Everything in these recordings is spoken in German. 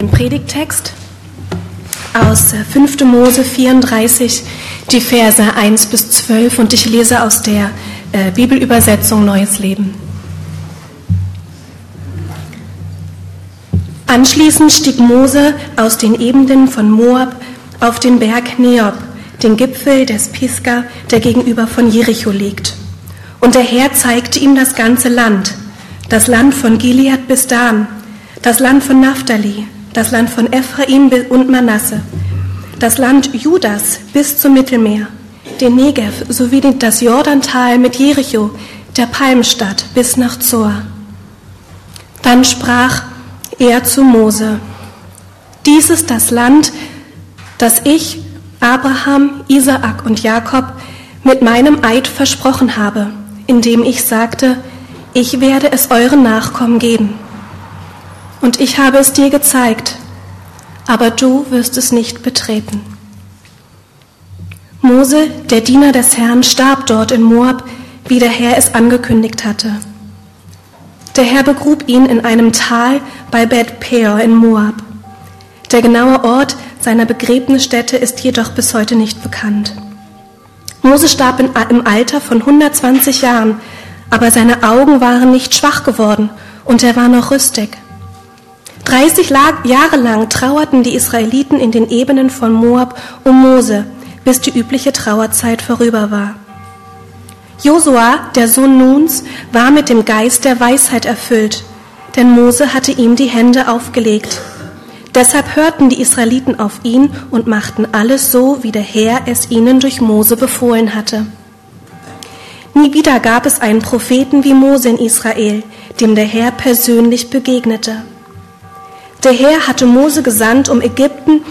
Den Predigtext aus 5. Mose 34, die Verse 1 bis 12 und ich lese aus der äh, Bibelübersetzung Neues Leben. Anschließend stieg Mose aus den Ebenen von Moab auf den Berg Neob, den Gipfel des Pisgah, der gegenüber von Jericho liegt. Und der Herr zeigte ihm das ganze Land, das Land von Gilead bis Dan, das Land von Naphtali, das Land von Ephraim und Manasse, das Land Judas bis zum Mittelmeer, den Negev sowie das Jordantal mit Jericho, der Palmstadt bis nach Zoar. Dann sprach er zu Mose, dies ist das Land, das ich, Abraham, Isaak und Jakob mit meinem Eid versprochen habe indem ich sagte, ich werde es euren Nachkommen geben. Und ich habe es dir gezeigt, aber du wirst es nicht betreten. Mose, der Diener des Herrn, starb dort in Moab, wie der Herr es angekündigt hatte. Der Herr begrub ihn in einem Tal bei Beth Peor in Moab. Der genaue Ort seiner Begräbnisstätte ist jedoch bis heute nicht bekannt. Mose starb im Alter von 120 Jahren, aber seine Augen waren nicht schwach geworden und er war noch rüstig. 30 Jahre lang trauerten die Israeliten in den Ebenen von Moab um Mose, bis die übliche Trauerzeit vorüber war. Josua, der Sohn Nuns, war mit dem Geist der Weisheit erfüllt, denn Mose hatte ihm die Hände aufgelegt. Deshalb hörten die Israeliten auf ihn und machten alles so, wie der Herr es ihnen durch Mose befohlen hatte. Nie wieder gab es einen Propheten wie Mose in Israel, dem der Herr persönlich begegnete. Der Herr hatte Mose gesandt, um Ägypten,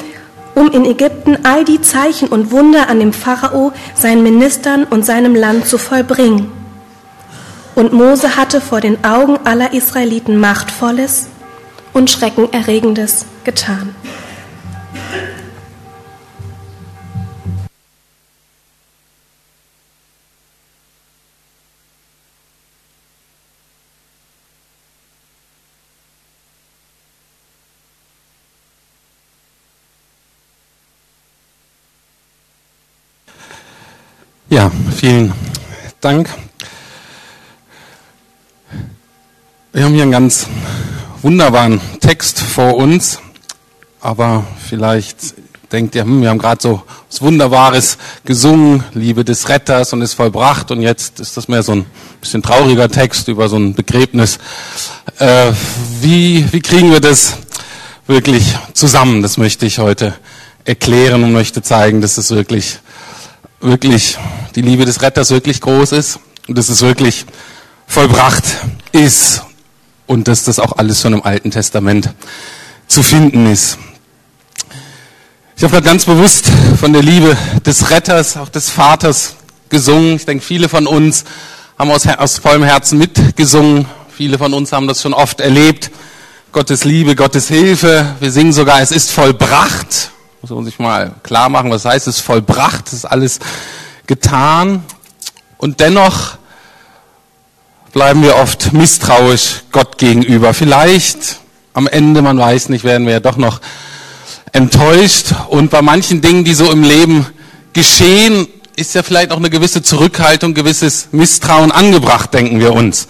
um in Ägypten all die Zeichen und Wunder an dem Pharao, seinen Ministern und seinem Land zu vollbringen. Und Mose hatte vor den Augen aller Israeliten Machtvolles und Schreckenerregendes getan. Vielen Dank. Wir haben hier einen ganz wunderbaren Text vor uns. Aber vielleicht denkt ihr, hm, wir haben gerade so was Wunderbares gesungen, Liebe des Retters und ist vollbracht und jetzt ist das mehr so ein bisschen trauriger Text über so ein Begräbnis. Äh, wie, wie kriegen wir das wirklich zusammen? Das möchte ich heute erklären und möchte zeigen, dass es wirklich, wirklich die Liebe des Retters wirklich groß ist und dass es wirklich vollbracht ist und dass das auch alles schon im Alten Testament zu finden ist. Ich habe gerade ganz bewusst von der Liebe des Retters, auch des Vaters gesungen. Ich denke, viele von uns haben aus, aus vollem Herzen mitgesungen. Viele von uns haben das schon oft erlebt. Gottes Liebe, Gottes Hilfe. Wir singen sogar, es ist vollbracht. Muss man sich mal klar machen, was heißt es vollbracht. Es ist alles getan. Und dennoch bleiben wir oft misstrauisch Gott gegenüber. Vielleicht am Ende, man weiß nicht, werden wir ja doch noch enttäuscht. Und bei manchen Dingen, die so im Leben geschehen, ist ja vielleicht auch eine gewisse Zurückhaltung, gewisses Misstrauen angebracht, denken wir uns.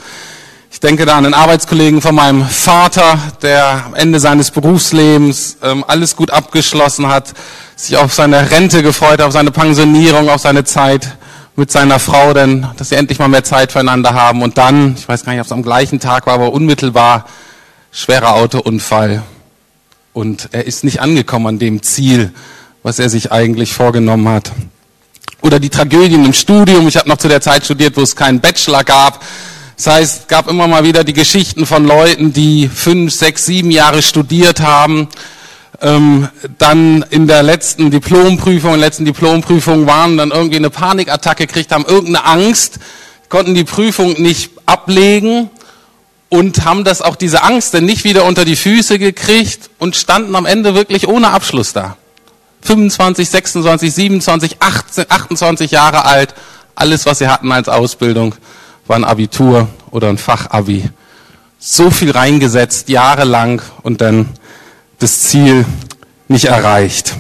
Ich denke da an einen Arbeitskollegen von meinem Vater, der am Ende seines Berufslebens ähm, alles gut abgeschlossen hat, sich auf seine Rente gefreut, auf seine Pensionierung, auf seine Zeit mit seiner Frau, denn dass sie endlich mal mehr Zeit füreinander haben. Und dann, ich weiß gar nicht, ob es am gleichen Tag war, aber unmittelbar schwerer Autounfall und er ist nicht angekommen an dem Ziel, was er sich eigentlich vorgenommen hat. Oder die Tragödien im Studium. Ich habe noch zu der Zeit studiert, wo es keinen Bachelor gab. Das heißt, gab immer mal wieder die Geschichten von Leuten, die fünf, sechs, sieben Jahre studiert haben, ähm, dann in der letzten Diplomprüfung, in der letzten Diplomprüfung waren, dann irgendwie eine Panikattacke gekriegt haben, irgendeine Angst, konnten die Prüfung nicht ablegen und haben das auch diese Angst denn nicht wieder unter die Füße gekriegt und standen am Ende wirklich ohne Abschluss da. 25, 26, 27, 18, 28 Jahre alt. Alles, was sie hatten als Ausbildung, war ein Abitur oder ein Fachabi. So viel reingesetzt, jahrelang und dann das Ziel nicht erreicht.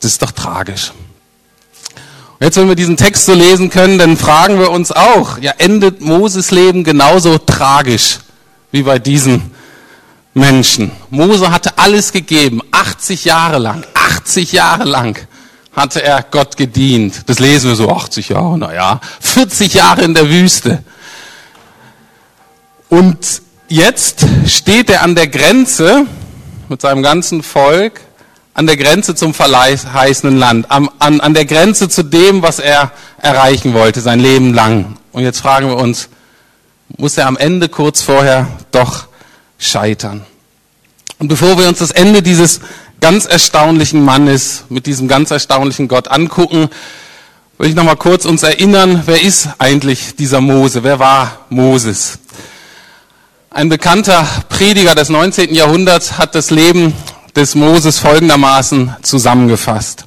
Das ist doch tragisch. Und jetzt, wenn wir diesen Text so lesen können, dann fragen wir uns auch, ja, endet Moses Leben genauso tragisch wie bei diesen Menschen? Mose hatte alles gegeben, 80 Jahre lang, 80 Jahre lang hatte er Gott gedient. Das lesen wir so, 80 Jahre, naja, 40 Jahre in der Wüste. Und jetzt steht er an der Grenze mit seinem ganzen Volk, an der Grenze zum verheißenen Land, an, an, an der Grenze zu dem, was er erreichen wollte, sein Leben lang. Und jetzt fragen wir uns, muss er am Ende kurz vorher doch scheitern? Und bevor wir uns das Ende dieses ganz erstaunlichen Mannes mit diesem ganz erstaunlichen Gott angucken, will ich nochmal kurz uns erinnern, wer ist eigentlich dieser Mose? Wer war Moses? Ein bekannter Prediger des 19. Jahrhunderts hat das Leben des Moses folgendermaßen zusammengefasst.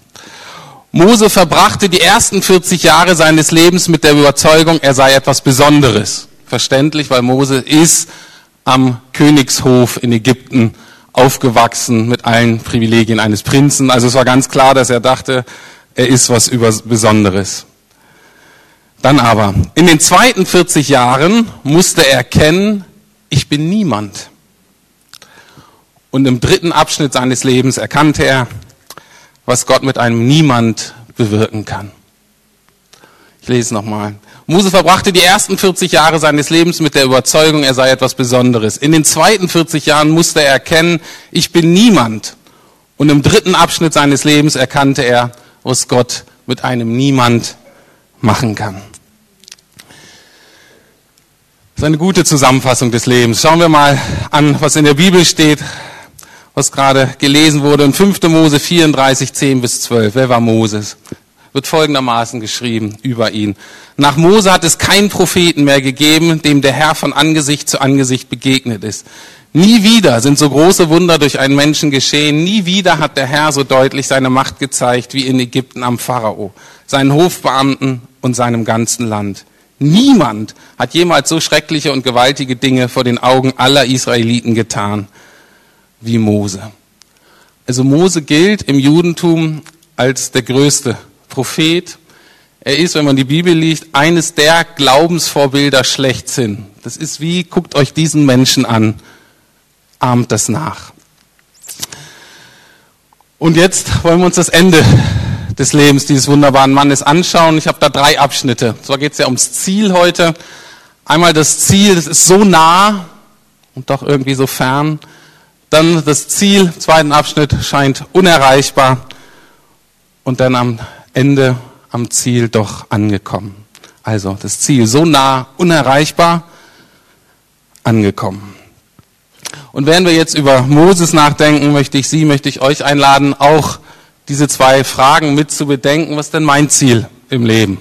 Mose verbrachte die ersten 40 Jahre seines Lebens mit der Überzeugung, er sei etwas Besonderes. Verständlich, weil Mose ist am Königshof in Ägypten aufgewachsen mit allen Privilegien eines Prinzen. Also es war ganz klar, dass er dachte, er ist was Besonderes. Dann aber, in den zweiten 40 Jahren musste er erkennen, ich bin niemand. Und im dritten Abschnitt seines Lebens erkannte er, was Gott mit einem Niemand bewirken kann. Ich lese nochmal. Mose verbrachte die ersten 40 Jahre seines Lebens mit der Überzeugung, er sei etwas Besonderes. In den zweiten 40 Jahren musste er erkennen, ich bin niemand. Und im dritten Abschnitt seines Lebens erkannte er, was Gott mit einem Niemand machen kann. Das ist eine gute Zusammenfassung des Lebens. Schauen wir mal an, was in der Bibel steht, was gerade gelesen wurde in 5. Mose 34, 10 bis 12. Wer war Moses? Wird folgendermaßen geschrieben über ihn. Nach Mose hat es keinen Propheten mehr gegeben, dem der Herr von Angesicht zu Angesicht begegnet ist. Nie wieder sind so große Wunder durch einen Menschen geschehen. Nie wieder hat der Herr so deutlich seine Macht gezeigt wie in Ägypten am Pharao, seinen Hofbeamten und seinem ganzen Land. Niemand hat jemals so schreckliche und gewaltige Dinge vor den Augen aller Israeliten getan wie Mose. Also Mose gilt im Judentum als der größte Prophet. Er ist, wenn man die Bibel liest, eines der Glaubensvorbilder schlechthin. Das ist wie, guckt euch diesen Menschen an, ahmt das nach. Und jetzt wollen wir uns das Ende des Lebens dieses wunderbaren Mannes anschauen. Ich habe da drei Abschnitte. Zwar geht es ja ums Ziel heute. Einmal das Ziel, das ist so nah und doch irgendwie so fern. Dann das Ziel, zweiten Abschnitt, scheint unerreichbar. Und dann am Ende, am Ziel doch angekommen. Also das Ziel so nah, unerreichbar, angekommen. Und während wir jetzt über Moses nachdenken, möchte ich Sie, möchte ich euch einladen, auch diese zwei Fragen mit zu bedenken. Was ist denn mein Ziel im Leben?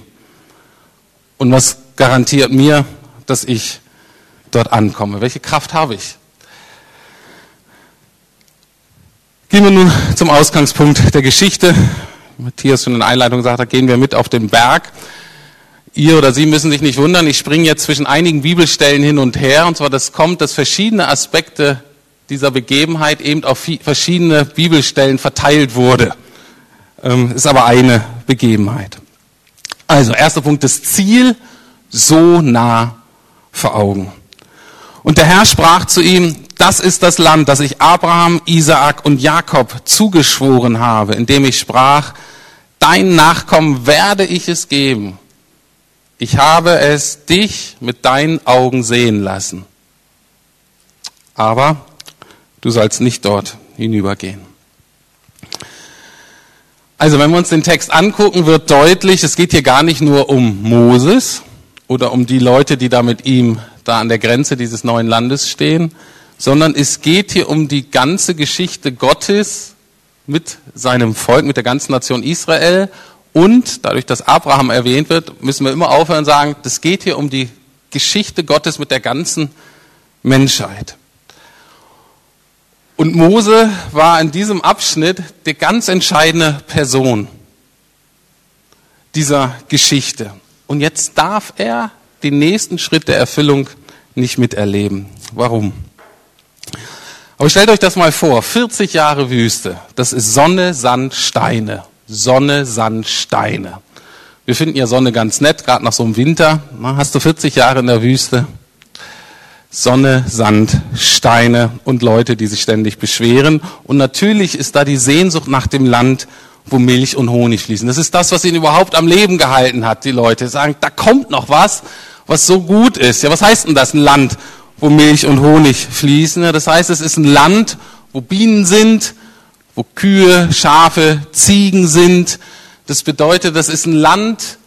Und was garantiert mir, dass ich dort ankomme? Welche Kraft habe ich? Gehen wir nun zum Ausgangspunkt der Geschichte. Matthias schon in der Einleitung gesagt hat, gehen wir mit auf den Berg. Ihr oder Sie müssen sich nicht wundern, ich springe jetzt zwischen einigen Bibelstellen hin und her. Und zwar, das kommt, dass verschiedene Aspekte dieser Begebenheit eben auf verschiedene Bibelstellen verteilt wurde. Ähm, ist aber eine Begebenheit. Also, erster Punkt, das Ziel so nah vor Augen. Und der Herr sprach zu ihm, das ist das Land, das ich Abraham, Isaak und Jakob zugeschworen habe, indem ich sprach, dein Nachkommen werde ich es geben. Ich habe es dich mit deinen Augen sehen lassen. Aber du sollst nicht dort hinübergehen. Also wenn wir uns den Text angucken, wird deutlich, es geht hier gar nicht nur um Moses oder um die Leute, die da mit ihm da an der Grenze dieses neuen Landes stehen, sondern es geht hier um die ganze Geschichte Gottes mit seinem Volk, mit der ganzen Nation Israel. Und dadurch, dass Abraham erwähnt wird, müssen wir immer aufhören und sagen, das geht hier um die Geschichte Gottes mit der ganzen Menschheit. Und Mose war in diesem Abschnitt die ganz entscheidende Person dieser Geschichte. Und jetzt darf er den nächsten Schritt der Erfüllung nicht miterleben. Warum? Aber stellt euch das mal vor, 40 Jahre Wüste, das ist Sonne, Sand, Steine. Sonne, Sand, Steine. Wir finden ja Sonne ganz nett, gerade nach so einem Winter. Na, hast du 40 Jahre in der Wüste? Sonne, Sand, Steine und Leute, die sich ständig beschweren. Und natürlich ist da die Sehnsucht nach dem Land, wo Milch und Honig fließen. Das ist das, was ihn überhaupt am Leben gehalten hat. Die Leute sagen, da kommt noch was, was so gut ist. Ja, was heißt denn das? Ein Land, wo Milch und Honig fließen. Das heißt, es ist ein Land, wo Bienen sind, wo Kühe, Schafe, Ziegen sind. Das bedeutet, das ist ein Land,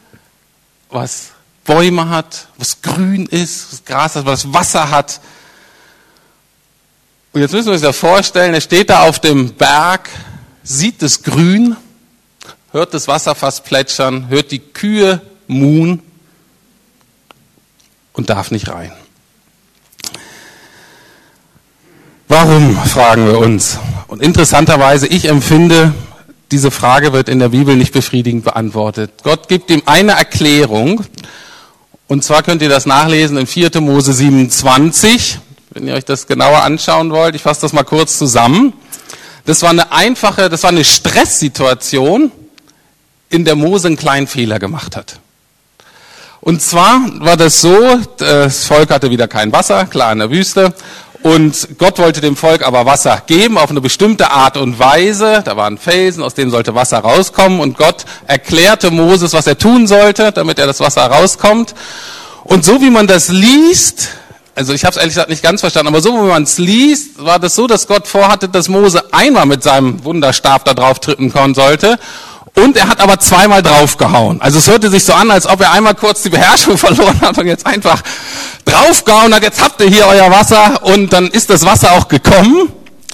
was Bäume hat, was grün ist, was Gras hat, was Wasser hat. Und jetzt müssen wir uns ja vorstellen, er steht da auf dem Berg, sieht das Grün, hört das Wasser fast plätschern, hört die Kühe muhen und darf nicht rein. Warum, fragen wir uns. Und interessanterweise, ich empfinde, diese Frage wird in der Bibel nicht befriedigend beantwortet. Gott gibt ihm eine Erklärung, und zwar könnt ihr das nachlesen in 4. Mose 27, wenn ihr euch das genauer anschauen wollt. Ich fasse das mal kurz zusammen. Das war eine einfache, das war eine Stresssituation, in der Mose einen kleinen Fehler gemacht hat. Und zwar war das so, das Volk hatte wieder kein Wasser, klar in der Wüste, und Gott wollte dem Volk aber Wasser geben auf eine bestimmte Art und Weise. Da waren Felsen, aus denen sollte Wasser rauskommen. Und Gott erklärte Moses, was er tun sollte, damit er das Wasser rauskommt. Und so wie man das liest, also ich habe es ehrlich gesagt nicht ganz verstanden, aber so wie man es liest, war das so, dass Gott vorhatte, dass Mose einmal mit seinem Wunderstab da drauf trippen können sollte und er hat aber zweimal draufgehauen. Also es hörte sich so an, als ob er einmal kurz die Beherrschung verloren hat und jetzt einfach draufgehauen hat, jetzt habt ihr hier euer Wasser und dann ist das Wasser auch gekommen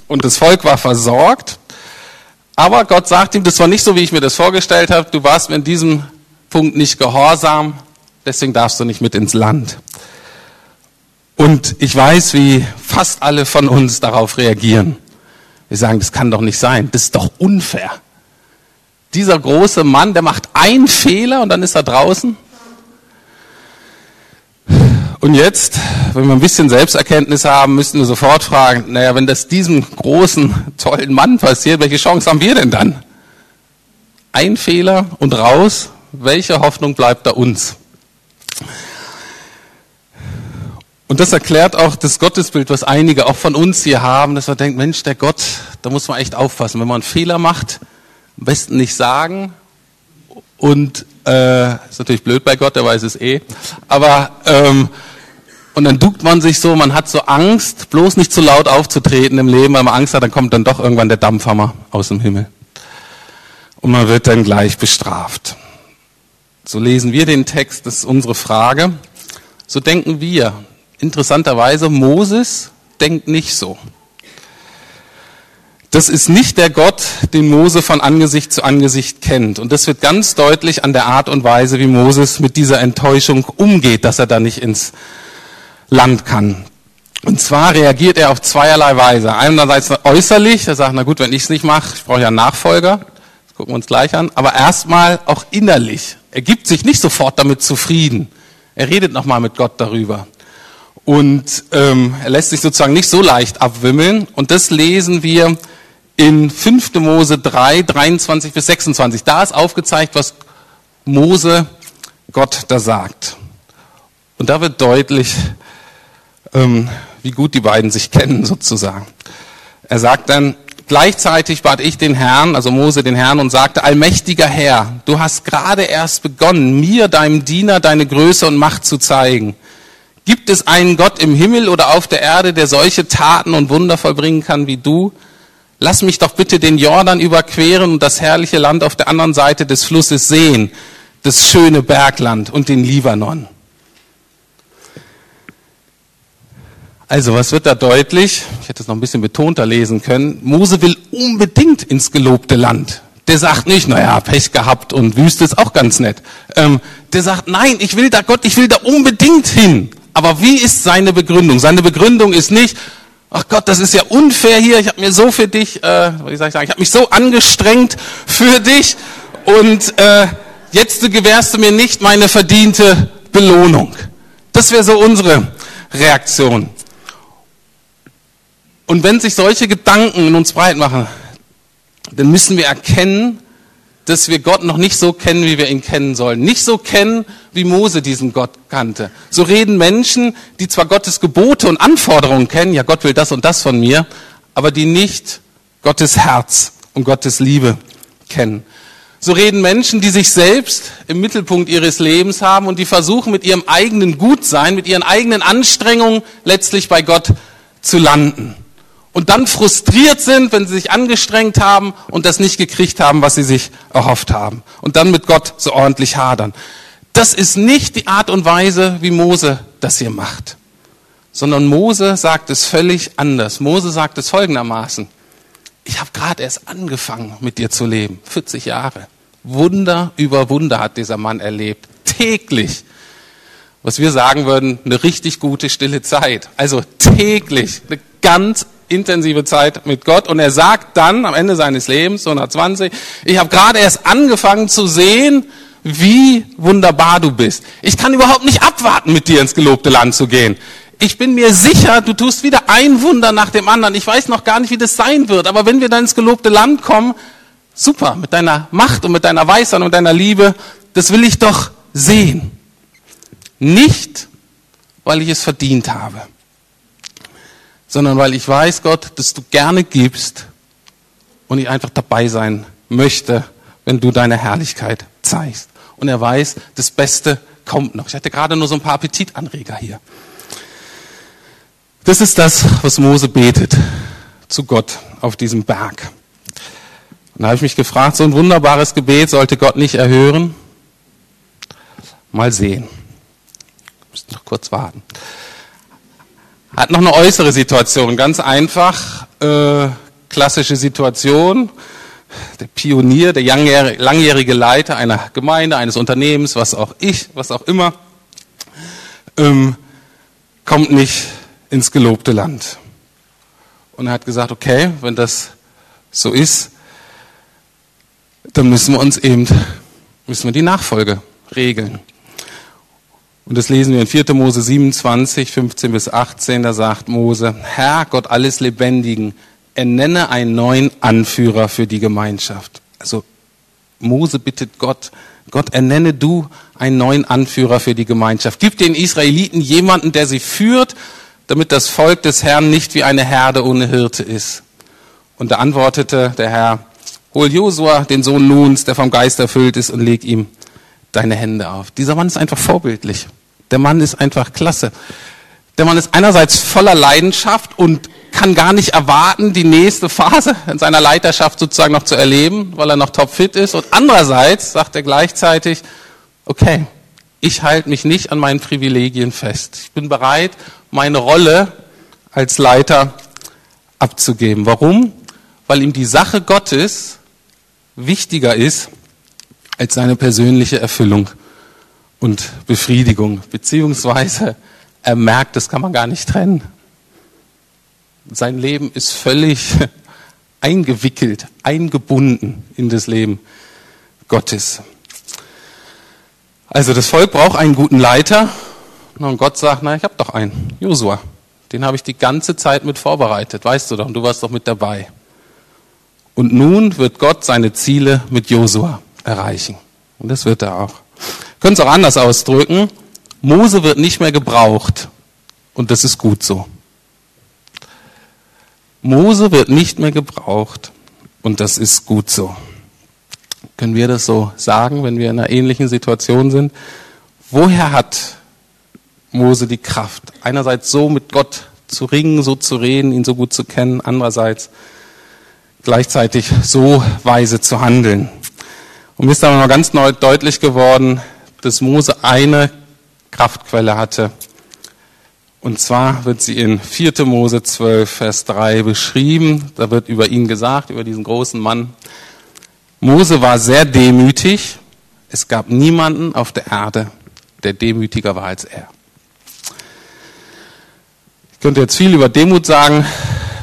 und das Volk war versorgt. Aber Gott sagt ihm, das war nicht so, wie ich mir das vorgestellt habe, du warst mir in diesem Punkt nicht gehorsam, deswegen darfst du nicht mit ins Land. Und ich weiß, wie fast alle von uns darauf reagieren. Wir sagen, das kann doch nicht sein, das ist doch unfair dieser große Mann, der macht einen Fehler und dann ist er draußen. Und jetzt, wenn wir ein bisschen Selbsterkenntnis haben, müssen wir sofort fragen, naja, wenn das diesem großen, tollen Mann passiert, welche Chance haben wir denn dann? Ein Fehler und raus, welche Hoffnung bleibt da uns? Und das erklärt auch das Gottesbild, was einige auch von uns hier haben, dass man denkt, Mensch, der Gott, da muss man echt aufpassen. Wenn man einen Fehler macht, am besten nicht sagen. Und äh, ist natürlich blöd bei Gott, der weiß es eh. Aber ähm, und dann duckt man sich so, man hat so Angst, bloß nicht zu laut aufzutreten im Leben, weil man Angst hat, dann kommt dann doch irgendwann der Dampfhammer aus dem Himmel. Und man wird dann gleich bestraft. So lesen wir den Text, das ist unsere Frage. So denken wir. Interessanterweise, Moses denkt nicht so. Das ist nicht der Gott, den Mose von Angesicht zu Angesicht kennt. Und das wird ganz deutlich an der Art und Weise, wie Moses mit dieser Enttäuschung umgeht, dass er da nicht ins Land kann. Und zwar reagiert er auf zweierlei Weise. Einerseits äußerlich, er sagt, na gut, wenn ich es nicht mache, ich brauche ja einen Nachfolger, das gucken wir uns gleich an, aber erstmal auch innerlich. Er gibt sich nicht sofort damit zufrieden. Er redet nochmal mit Gott darüber. Und ähm, er lässt sich sozusagen nicht so leicht abwimmeln. Und das lesen wir in 5. Mose 3, 23 bis 26. Da ist aufgezeigt, was Mose Gott da sagt. Und da wird deutlich, ähm, wie gut die beiden sich kennen sozusagen. Er sagt dann, gleichzeitig bat ich den Herrn, also Mose den Herrn, und sagte, allmächtiger Herr, du hast gerade erst begonnen, mir, deinem Diener, deine Größe und Macht zu zeigen. Gibt es einen Gott im Himmel oder auf der Erde, der solche Taten und Wunder vollbringen kann wie du? Lass mich doch bitte den Jordan überqueren und das herrliche Land auf der anderen Seite des Flusses sehen, das schöne Bergland und den Libanon. Also, was wird da deutlich? Ich hätte es noch ein bisschen betonter lesen können. Mose will unbedingt ins gelobte Land. Der sagt nicht, naja, Pech gehabt und Wüste ist auch ganz nett. Ähm, der sagt, nein, ich will da Gott, ich will da unbedingt hin. Aber wie ist seine Begründung? Seine Begründung ist nicht, ach Gott, das ist ja unfair hier, ich habe mir so für dich, äh, wie soll ich sagen, ich habe mich so angestrengt für dich und äh, jetzt gewährst du mir nicht meine verdiente Belohnung. Das wäre so unsere Reaktion. Und wenn sich solche Gedanken in uns breit machen, dann müssen wir erkennen, dass wir Gott noch nicht so kennen, wie wir ihn kennen sollen. Nicht so kennen, wie Mose diesen Gott kannte. So reden Menschen, die zwar Gottes Gebote und Anforderungen kennen, ja Gott will das und das von mir, aber die nicht Gottes Herz und Gottes Liebe kennen. So reden Menschen, die sich selbst im Mittelpunkt ihres Lebens haben und die versuchen mit ihrem eigenen Gutsein, mit ihren eigenen Anstrengungen letztlich bei Gott zu landen. Und dann frustriert sind, wenn sie sich angestrengt haben und das nicht gekriegt haben, was sie sich erhofft haben. Und dann mit Gott so ordentlich hadern. Das ist nicht die Art und Weise, wie Mose das hier macht. Sondern Mose sagt es völlig anders. Mose sagt es folgendermaßen ich habe gerade erst angefangen, mit dir zu leben. 40 Jahre. Wunder über Wunder hat dieser Mann erlebt. Täglich. Was wir sagen würden, eine richtig gute stille Zeit. Also täglich. Eine ganz intensive Zeit mit Gott. Und er sagt dann am Ende seines Lebens, 120, ich habe gerade erst angefangen zu sehen, wie wunderbar du bist. Ich kann überhaupt nicht abwarten, mit dir ins gelobte Land zu gehen ich bin mir sicher, du tust wieder ein Wunder nach dem anderen. Ich weiß noch gar nicht, wie das sein wird, aber wenn wir dann ins gelobte Land kommen, super, mit deiner Macht und mit deiner Weisheit und deiner Liebe, das will ich doch sehen. Nicht, weil ich es verdient habe, sondern weil ich weiß, Gott, dass du gerne gibst und ich einfach dabei sein möchte, wenn du deine Herrlichkeit zeigst. Und er weiß, das Beste kommt noch. Ich hatte gerade nur so ein paar Appetitanreger hier. Das ist das, was Mose betet zu Gott auf diesem Berg. Und da habe ich mich gefragt, so ein wunderbares Gebet sollte Gott nicht erhören? Mal sehen. Müssen noch kurz warten. Hat noch eine äußere Situation, ganz einfach, äh, klassische Situation. Der Pionier, der langjährige Leiter einer Gemeinde, eines Unternehmens, was auch ich, was auch immer, ähm, kommt nicht ins gelobte Land. Und er hat gesagt, okay, wenn das so ist, dann müssen wir uns eben, müssen wir die Nachfolge regeln. Und das lesen wir in 4. Mose 27, 15 bis 18, da sagt Mose, Herr Gott alles Lebendigen, ernenne einen neuen Anführer für die Gemeinschaft. Also Mose bittet Gott, Gott ernenne du einen neuen Anführer für die Gemeinschaft. Gib den Israeliten jemanden, der sie führt damit das Volk des Herrn nicht wie eine Herde ohne Hirte ist. Und da antwortete der Herr, hol Josua, den Sohn Nuns, der vom Geist erfüllt ist, und leg ihm deine Hände auf. Dieser Mann ist einfach vorbildlich. Der Mann ist einfach klasse. Der Mann ist einerseits voller Leidenschaft und kann gar nicht erwarten, die nächste Phase in seiner Leiterschaft sozusagen noch zu erleben, weil er noch topfit ist. Und andererseits sagt er gleichzeitig, okay, ich halte mich nicht an meinen Privilegien fest. Ich bin bereit, meine Rolle als Leiter abzugeben. Warum? Weil ihm die Sache Gottes wichtiger ist als seine persönliche Erfüllung und Befriedigung. Beziehungsweise er merkt, das kann man gar nicht trennen. Sein Leben ist völlig eingewickelt, eingebunden in das Leben Gottes. Also das Volk braucht einen guten Leiter. Und Gott sagt, na, ich habe doch einen, Josua. Den habe ich die ganze Zeit mit vorbereitet, weißt du doch, und du warst doch mit dabei. Und nun wird Gott seine Ziele mit Josua erreichen. Und das wird er auch. Können es auch anders ausdrücken. Mose wird nicht mehr gebraucht. Und das ist gut so. Mose wird nicht mehr gebraucht. Und das ist gut so. Können wir das so sagen, wenn wir in einer ähnlichen Situation sind? Woher hat Mose die Kraft, einerseits so mit Gott zu ringen, so zu reden, ihn so gut zu kennen, andererseits gleichzeitig so weise zu handeln? Und mir ist dann noch ganz neu deutlich geworden, dass Mose eine Kraftquelle hatte. Und zwar wird sie in 4. Mose 12, Vers 3 beschrieben. Da wird über ihn gesagt, über diesen großen Mann. Mose war sehr demütig. Es gab niemanden auf der Erde, der demütiger war als er. Ich könnte jetzt viel über Demut sagen.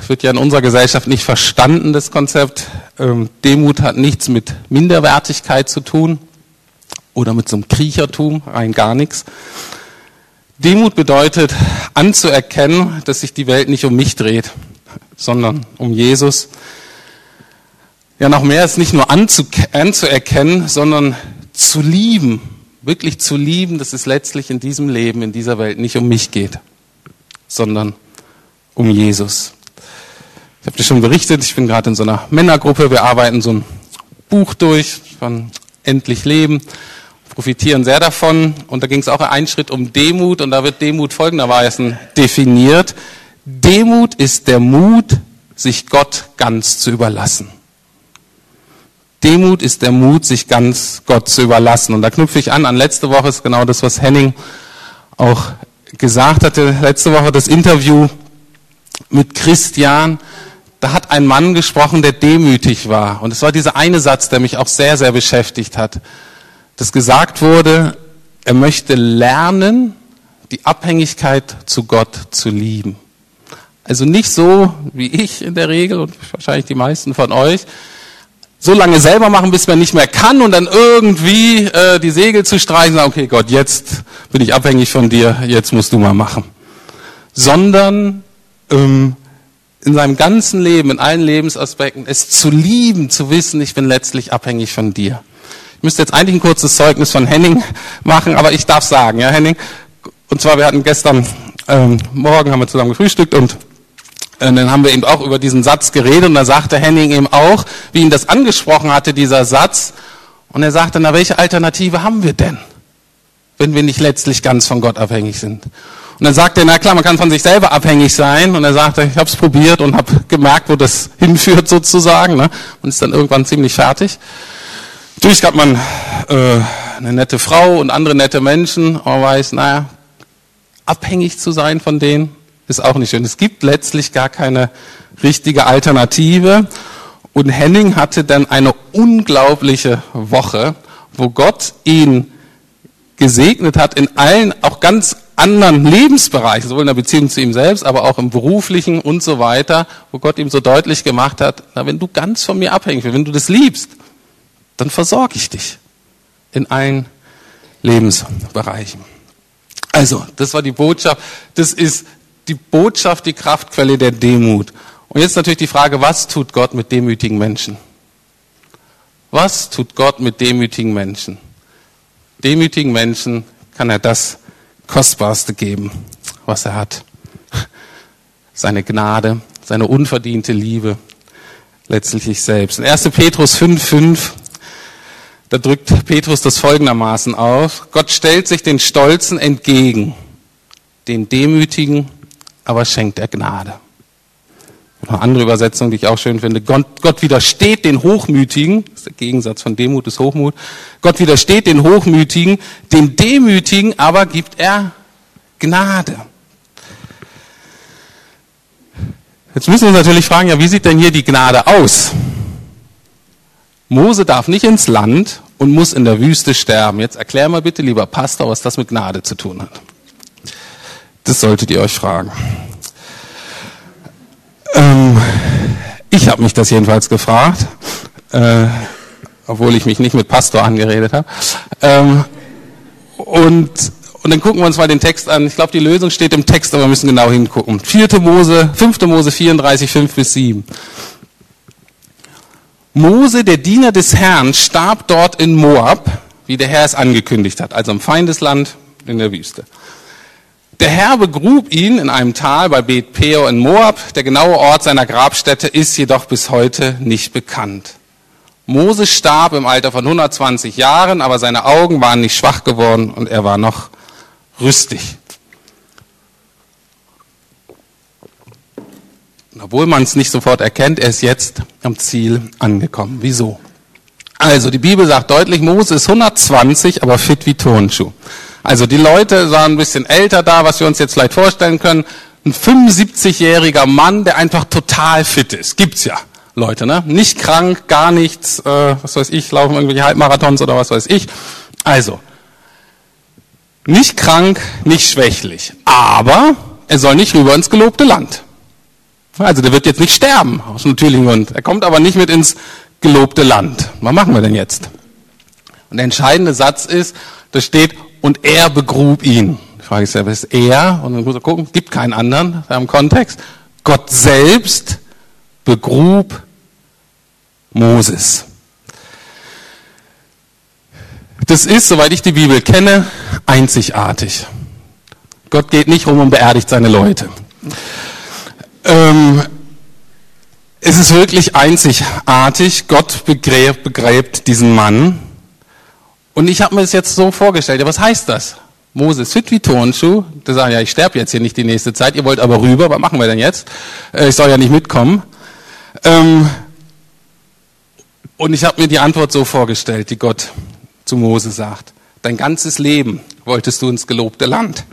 Wird ja in unserer Gesellschaft nicht verstanden, das Konzept. Ähm, Demut hat nichts mit Minderwertigkeit zu tun oder mit so einem Kriechertum, rein gar nichts. Demut bedeutet anzuerkennen, dass sich die Welt nicht um mich dreht, sondern um Jesus. Ja, noch mehr ist nicht nur anzuerkennen, sondern zu lieben, wirklich zu lieben, dass es letztlich in diesem Leben, in dieser Welt nicht um mich geht, sondern um Jesus. Ich habe dir schon berichtet, ich bin gerade in so einer Männergruppe, wir arbeiten so ein Buch durch von Endlich Leben, profitieren sehr davon und da ging es auch einen Schritt um Demut und da wird Demut folgenderweise definiert. Demut ist der Mut, sich Gott ganz zu überlassen. Demut ist der Mut, sich ganz Gott zu überlassen. Und da knüpfe ich an, an letzte Woche ist genau das, was Henning auch gesagt hatte. Letzte Woche das Interview mit Christian. Da hat ein Mann gesprochen, der demütig war. Und es war dieser eine Satz, der mich auch sehr, sehr beschäftigt hat. Dass gesagt wurde, er möchte lernen, die Abhängigkeit zu Gott zu lieben. Also nicht so wie ich in der Regel und wahrscheinlich die meisten von euch, so lange selber machen, bis man nicht mehr kann und dann irgendwie äh, die Segel zu streichen, sagen, okay Gott, jetzt bin ich abhängig von dir, jetzt musst du mal machen. Sondern ähm, in seinem ganzen Leben, in allen Lebensaspekten, es zu lieben, zu wissen, ich bin letztlich abhängig von dir. Ich müsste jetzt eigentlich ein kurzes Zeugnis von Henning machen, aber ich darf sagen, ja Henning. Und zwar, wir hatten gestern ähm, Morgen haben wir zusammen gefrühstückt und und dann haben wir eben auch über diesen Satz geredet und da sagte Henning eben auch, wie ihn das angesprochen hatte, dieser Satz. Und er sagte, na, welche Alternative haben wir denn, wenn wir nicht letztlich ganz von Gott abhängig sind? Und dann sagte er, na klar, man kann von sich selber abhängig sein. Und er sagte, ich habe es probiert und habe gemerkt, wo das hinführt sozusagen. Ne? Und ist dann irgendwann ziemlich fertig. Natürlich hat man äh, eine nette Frau und andere nette Menschen, aber weiß, naja, abhängig zu sein von denen, ist auch nicht schön. Es gibt letztlich gar keine richtige Alternative. Und Henning hatte dann eine unglaubliche Woche, wo Gott ihn gesegnet hat in allen, auch ganz anderen Lebensbereichen, sowohl in der Beziehung zu ihm selbst, aber auch im beruflichen und so weiter, wo Gott ihm so deutlich gemacht hat, na, wenn du ganz von mir abhängig bist, wenn du das liebst, dann versorge ich dich in allen Lebensbereichen. Also, das war die Botschaft. Das ist die Botschaft, die Kraftquelle der Demut. Und jetzt natürlich die Frage, was tut Gott mit demütigen Menschen? Was tut Gott mit demütigen Menschen? Demütigen Menschen kann er das Kostbarste geben, was er hat. Seine Gnade, seine unverdiente Liebe, letztlich sich selbst. In 1. Petrus 5,5, da drückt Petrus das folgendermaßen auf. Gott stellt sich den Stolzen entgegen, den Demütigen aber schenkt er Gnade. Eine andere Übersetzung, die ich auch schön finde. Gott, Gott widersteht den Hochmütigen, das ist der Gegensatz von Demut ist Hochmut. Gott widersteht den Hochmütigen, den Demütigen aber gibt er Gnade. Jetzt müssen wir uns natürlich fragen, ja, wie sieht denn hier die Gnade aus? Mose darf nicht ins Land und muss in der Wüste sterben. Jetzt erklär mal bitte, lieber Pastor, was das mit Gnade zu tun hat. Das solltet ihr euch fragen. Ähm, ich habe mich das jedenfalls gefragt, äh, obwohl ich mich nicht mit Pastor angeredet habe. Ähm, und, und dann gucken wir uns mal den Text an. Ich glaube, die Lösung steht im Text, aber wir müssen genau hingucken. 4. Mose, 5. Mose 34, 5 bis 7. Mose, der Diener des Herrn, starb dort in Moab, wie der Herr es angekündigt hat, also im Feindesland in der Wüste. Der Herr begrub ihn in einem Tal bei Bet Peor in Moab. Der genaue Ort seiner Grabstätte ist jedoch bis heute nicht bekannt. Mose starb im Alter von 120 Jahren, aber seine Augen waren nicht schwach geworden und er war noch rüstig. obwohl man es nicht sofort erkennt, er ist jetzt am Ziel angekommen. Wieso? Also, die Bibel sagt deutlich, Mose ist 120, aber fit wie Turnschuh. Also die Leute waren ein bisschen älter da, was wir uns jetzt vielleicht vorstellen können. Ein 75-jähriger Mann, der einfach total fit ist. Gibt's ja. Leute, ne? Nicht krank, gar nichts, äh, was weiß ich, laufen irgendwelche Halbmarathons oder was weiß ich. Also, nicht krank, nicht schwächlich. Aber er soll nicht rüber ins gelobte Land. Also der wird jetzt nicht sterben, aus natürlichem Grund. Er kommt aber nicht mit ins gelobte Land. Was machen wir denn jetzt? Und der entscheidende Satz ist, da steht, und er begrub ihn. Die Frage ja, wer ist er? Und dann muss man gucken, gibt keinen anderen im Kontext. Gott selbst begrub Moses. Das ist, soweit ich die Bibel kenne, einzigartig. Gott geht nicht rum und beerdigt seine Leute. Ähm, es ist wirklich einzigartig. Gott begräbt, begräbt diesen Mann. Und ich habe mir das jetzt so vorgestellt. Ja, was heißt das? Moses fit wie Turnschuh. Der sagt, ja, ich sterbe jetzt hier nicht die nächste Zeit. Ihr wollt aber rüber. Was machen wir denn jetzt? Äh, ich soll ja nicht mitkommen. Ähm, und ich habe mir die Antwort so vorgestellt, die Gott zu Mose sagt. Dein ganzes Leben wolltest du ins gelobte Land.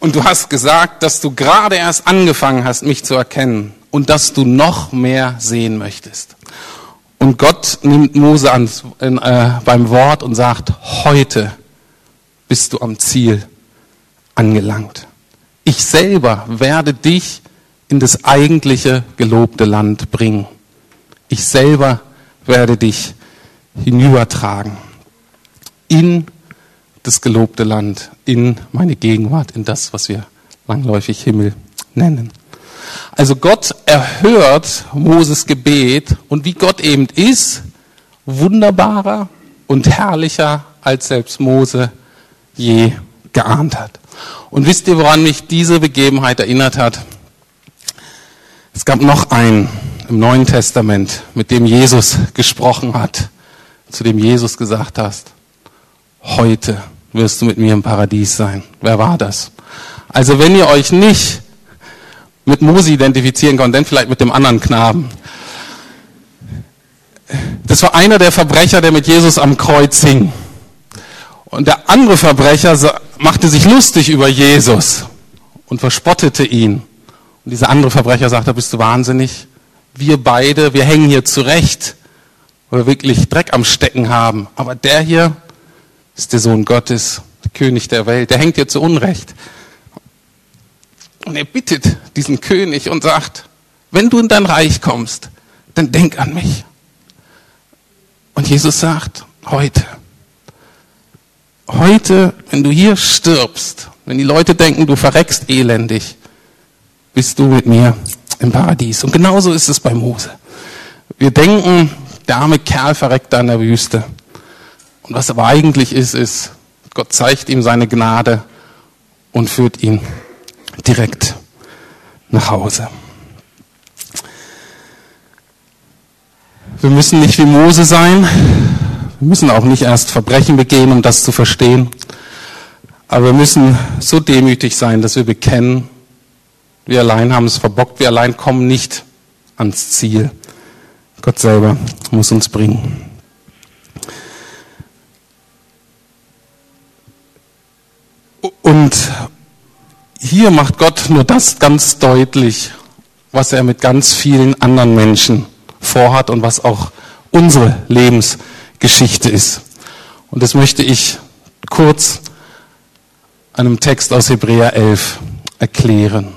Und du hast gesagt, dass du gerade erst angefangen hast, mich zu erkennen und dass du noch mehr sehen möchtest. Und Gott nimmt Mose an, äh, beim Wort und sagt, heute bist du am Ziel angelangt. Ich selber werde dich in das eigentliche gelobte Land bringen. Ich selber werde dich hinübertragen in das gelobte Land, in meine Gegenwart, in das, was wir langläufig Himmel nennen. Also Gott erhört Moses Gebet und wie Gott eben ist, wunderbarer und herrlicher, als selbst Mose je geahnt hat. Und wisst ihr, woran mich diese Begebenheit erinnert hat? Es gab noch einen im Neuen Testament, mit dem Jesus gesprochen hat, zu dem Jesus gesagt hast, heute wirst du mit mir im Paradies sein. Wer war das? Also wenn ihr euch nicht mit Mose identifizieren konntet, dann vielleicht mit dem anderen Knaben. Das war einer der Verbrecher, der mit Jesus am Kreuz hing. Und der andere Verbrecher machte sich lustig über Jesus und verspottete ihn. Und dieser andere Verbrecher sagte, bist du wahnsinnig? Wir beide, wir hängen hier zurecht, weil wir wirklich Dreck am Stecken haben. Aber der hier, ist der Sohn Gottes, der König der Welt. Der hängt dir zu Unrecht. Und er bittet diesen König und sagt, wenn du in dein Reich kommst, dann denk an mich. Und Jesus sagt, heute, heute, wenn du hier stirbst, wenn die Leute denken, du verreckst elendig, bist du mit mir im Paradies. Und genauso ist es bei Mose. Wir denken, der arme Kerl verreckt da in der Wüste. Und was aber eigentlich ist, ist, Gott zeigt ihm seine Gnade und führt ihn direkt nach Hause. Wir müssen nicht wie Mose sein. Wir müssen auch nicht erst Verbrechen begehen, um das zu verstehen. Aber wir müssen so demütig sein, dass wir bekennen, wir allein haben es verbockt, wir allein kommen nicht ans Ziel. Gott selber muss uns bringen. Und hier macht Gott nur das ganz deutlich, was er mit ganz vielen anderen Menschen vorhat und was auch unsere Lebensgeschichte ist. Und das möchte ich kurz einem Text aus Hebräer 11 erklären.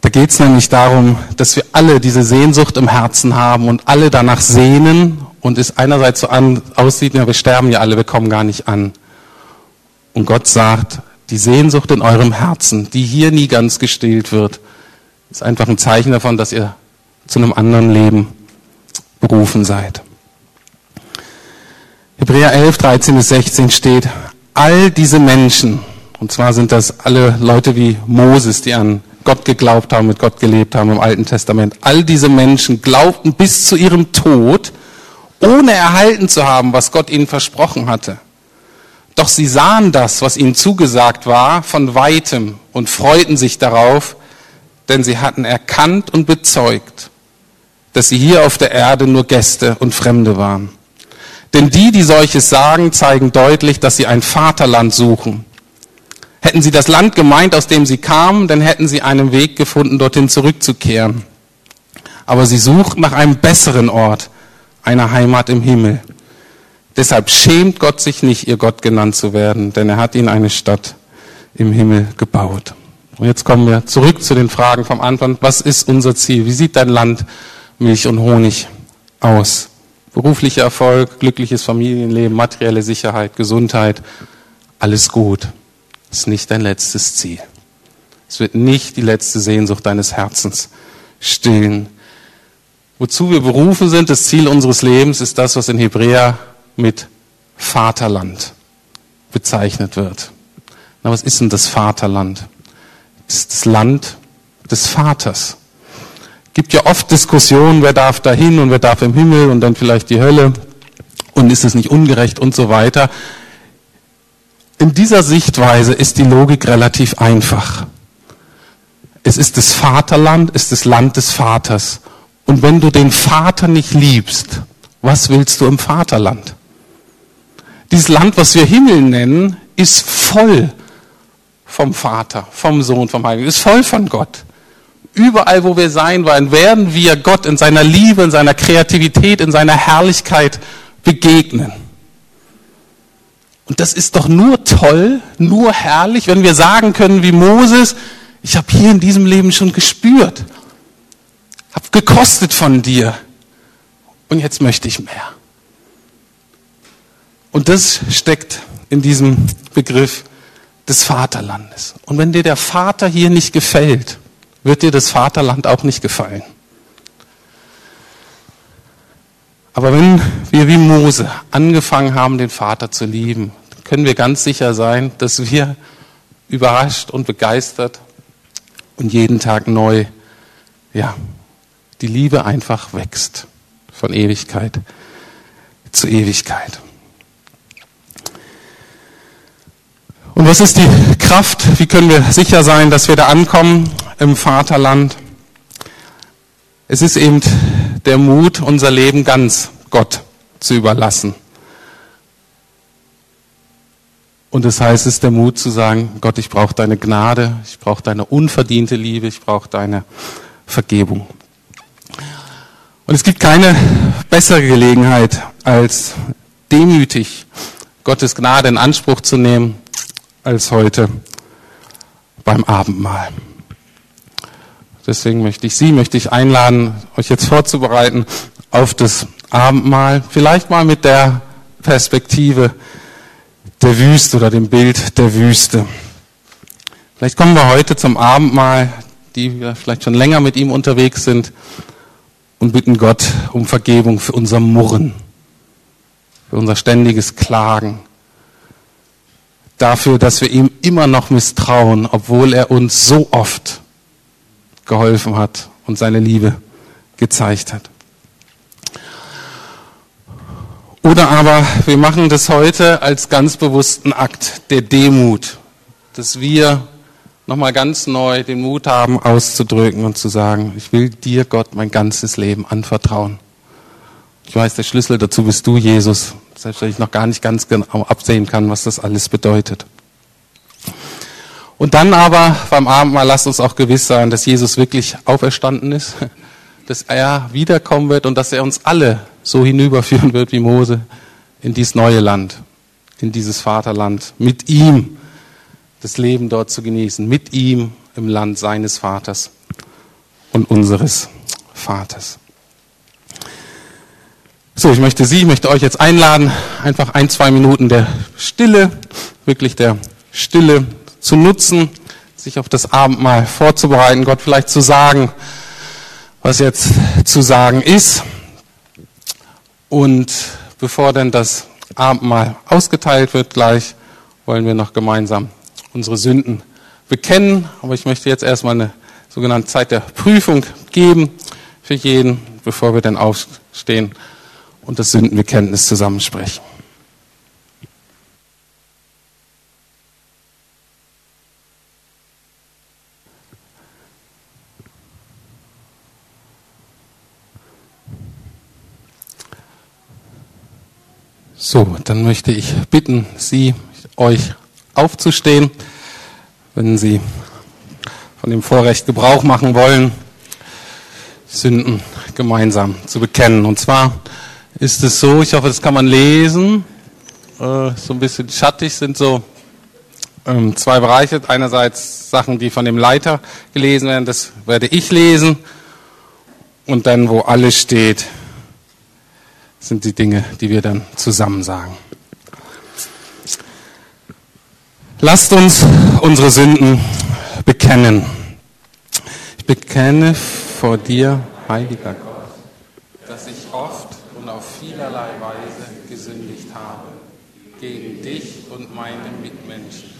Da geht es nämlich darum, dass wir alle diese Sehnsucht im Herzen haben und alle danach sehnen und es einerseits so an, aussieht, ja, wir sterben ja alle, wir kommen gar nicht an. Und Gott sagt, die Sehnsucht in eurem Herzen, die hier nie ganz gestillt wird, ist einfach ein Zeichen davon, dass ihr zu einem anderen Leben berufen seid. Hebräer 11, 13 bis 16 steht, all diese Menschen, und zwar sind das alle Leute wie Moses, die an Gott geglaubt haben, mit Gott gelebt haben im Alten Testament, all diese Menschen glaubten bis zu ihrem Tod, ohne erhalten zu haben, was Gott ihnen versprochen hatte. Doch sie sahen das, was ihnen zugesagt war, von weitem und freuten sich darauf, denn sie hatten erkannt und bezeugt, dass sie hier auf der Erde nur Gäste und Fremde waren. Denn die, die solches sagen, zeigen deutlich, dass sie ein Vaterland suchen. Hätten sie das Land gemeint, aus dem sie kamen, dann hätten sie einen Weg gefunden, dorthin zurückzukehren. Aber sie suchen nach einem besseren Ort, einer Heimat im Himmel. Deshalb schämt Gott sich nicht, ihr Gott genannt zu werden, denn er hat ihnen eine Stadt im Himmel gebaut. Und jetzt kommen wir zurück zu den Fragen vom Anfang. Was ist unser Ziel? Wie sieht dein Land Milch und Honig aus? Beruflicher Erfolg, glückliches Familienleben, materielle Sicherheit, Gesundheit, alles gut. Das ist nicht dein letztes Ziel. Es wird nicht die letzte Sehnsucht deines Herzens stillen. Wozu wir berufen sind, das Ziel unseres Lebens ist das, was in Hebräer mit Vaterland bezeichnet wird. Na, was ist denn das Vaterland? Das ist das Land des Vaters. Gibt ja oft Diskussionen, wer darf dahin und wer darf im Himmel und dann vielleicht die Hölle und ist es nicht ungerecht und so weiter. In dieser Sichtweise ist die Logik relativ einfach. Es ist das Vaterland, es ist das Land des Vaters. Und wenn du den Vater nicht liebst, was willst du im Vaterland? Dieses Land, was wir Himmel nennen, ist voll vom Vater, vom Sohn, vom Heiligen, ist voll von Gott. Überall, wo wir sein wollen, werden wir Gott in seiner Liebe, in seiner Kreativität, in seiner Herrlichkeit begegnen. Und das ist doch nur toll, nur herrlich, wenn wir sagen können wie Moses, ich habe hier in diesem Leben schon gespürt, habe gekostet von dir und jetzt möchte ich mehr. Und das steckt in diesem Begriff des Vaterlandes. Und wenn dir der Vater hier nicht gefällt, wird dir das Vaterland auch nicht gefallen. Aber wenn wir wie Mose angefangen haben, den Vater zu lieben, können wir ganz sicher sein, dass wir überrascht und begeistert und jeden Tag neu, ja, die Liebe einfach wächst von Ewigkeit zu Ewigkeit. Was ist die Kraft? Wie können wir sicher sein, dass wir da ankommen im Vaterland? Es ist eben der Mut, unser Leben ganz Gott zu überlassen. Und das heißt, es ist der Mut zu sagen, Gott, ich brauche deine Gnade, ich brauche deine unverdiente Liebe, ich brauche deine Vergebung. Und es gibt keine bessere Gelegenheit, als demütig Gottes Gnade in Anspruch zu nehmen, als heute beim Abendmahl. Deswegen möchte ich Sie, möchte ich einladen, euch jetzt vorzubereiten auf das Abendmahl. Vielleicht mal mit der Perspektive der Wüste oder dem Bild der Wüste. Vielleicht kommen wir heute zum Abendmahl, die wir vielleicht schon länger mit ihm unterwegs sind, und bitten Gott um Vergebung für unser Murren, für unser ständiges Klagen, dafür, dass wir ihm immer noch misstrauen, obwohl er uns so oft geholfen hat und seine Liebe gezeigt hat. Oder aber wir machen das heute als ganz bewussten Akt der Demut, dass wir nochmal ganz neu den Mut haben, auszudrücken und zu sagen, ich will dir, Gott, mein ganzes Leben anvertrauen. Ich weiß, der Schlüssel dazu bist du, Jesus, selbst wenn ich noch gar nicht ganz genau absehen kann, was das alles bedeutet. Und dann aber beim Abendmahl lasst uns auch gewiss sein, dass Jesus wirklich auferstanden ist, dass er wiederkommen wird und dass er uns alle so hinüberführen wird wie Mose in dieses neue Land, in dieses Vaterland, mit ihm das Leben dort zu genießen, mit ihm im Land seines Vaters und unseres Vaters. So, ich möchte Sie, ich möchte euch jetzt einladen, einfach ein, zwei Minuten der Stille, wirklich der Stille zu nutzen, sich auf das Abendmahl vorzubereiten, Gott vielleicht zu sagen, was jetzt zu sagen ist. Und bevor denn das Abendmahl ausgeteilt wird gleich, wollen wir noch gemeinsam unsere Sünden bekennen. Aber ich möchte jetzt erstmal eine sogenannte Zeit der Prüfung geben für jeden, bevor wir dann aufstehen und das Sündenbekenntnis zusammensprechen. So, dann möchte ich bitten, Sie, euch aufzustehen, wenn Sie von dem Vorrecht Gebrauch machen wollen, Sünden gemeinsam zu bekennen. Und zwar ist es so, ich hoffe, das kann man lesen, äh, so ein bisschen schattig sind so ähm, zwei Bereiche. Einerseits Sachen, die von dem Leiter gelesen werden, das werde ich lesen. Und dann, wo alles steht, sind die Dinge, die wir dann zusammen sagen. Lasst uns unsere Sünden bekennen. Ich bekenne vor dir, heiliger Gott, dass ich oft und auf vielerlei Weise gesündigt habe, gegen dich und meine Mitmenschen.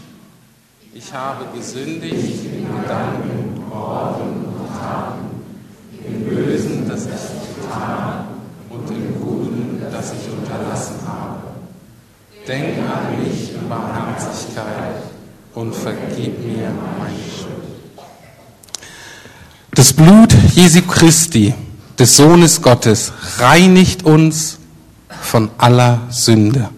Ich habe gesündigt in Gedanken, Worten und Taten, im Bösen, das ich getan und im Guten, das ich unterlassen habe. Denk an mich in Barmherzigkeit und vergib mir meine Schuld. Das Blut Jesu Christi, des Sohnes Gottes, reinigt uns von aller Sünde.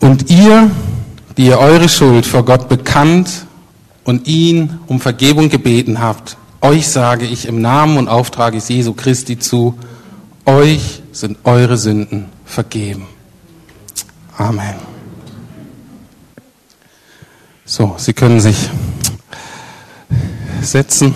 Und. Und ihr, die ihr eure Schuld vor Gott bekannt und ihn um Vergebung gebeten habt, euch sage ich im Namen und Auftrag Jesu Christi zu, euch sind eure Sünden vergeben. Amen. So, Sie können sich setzen.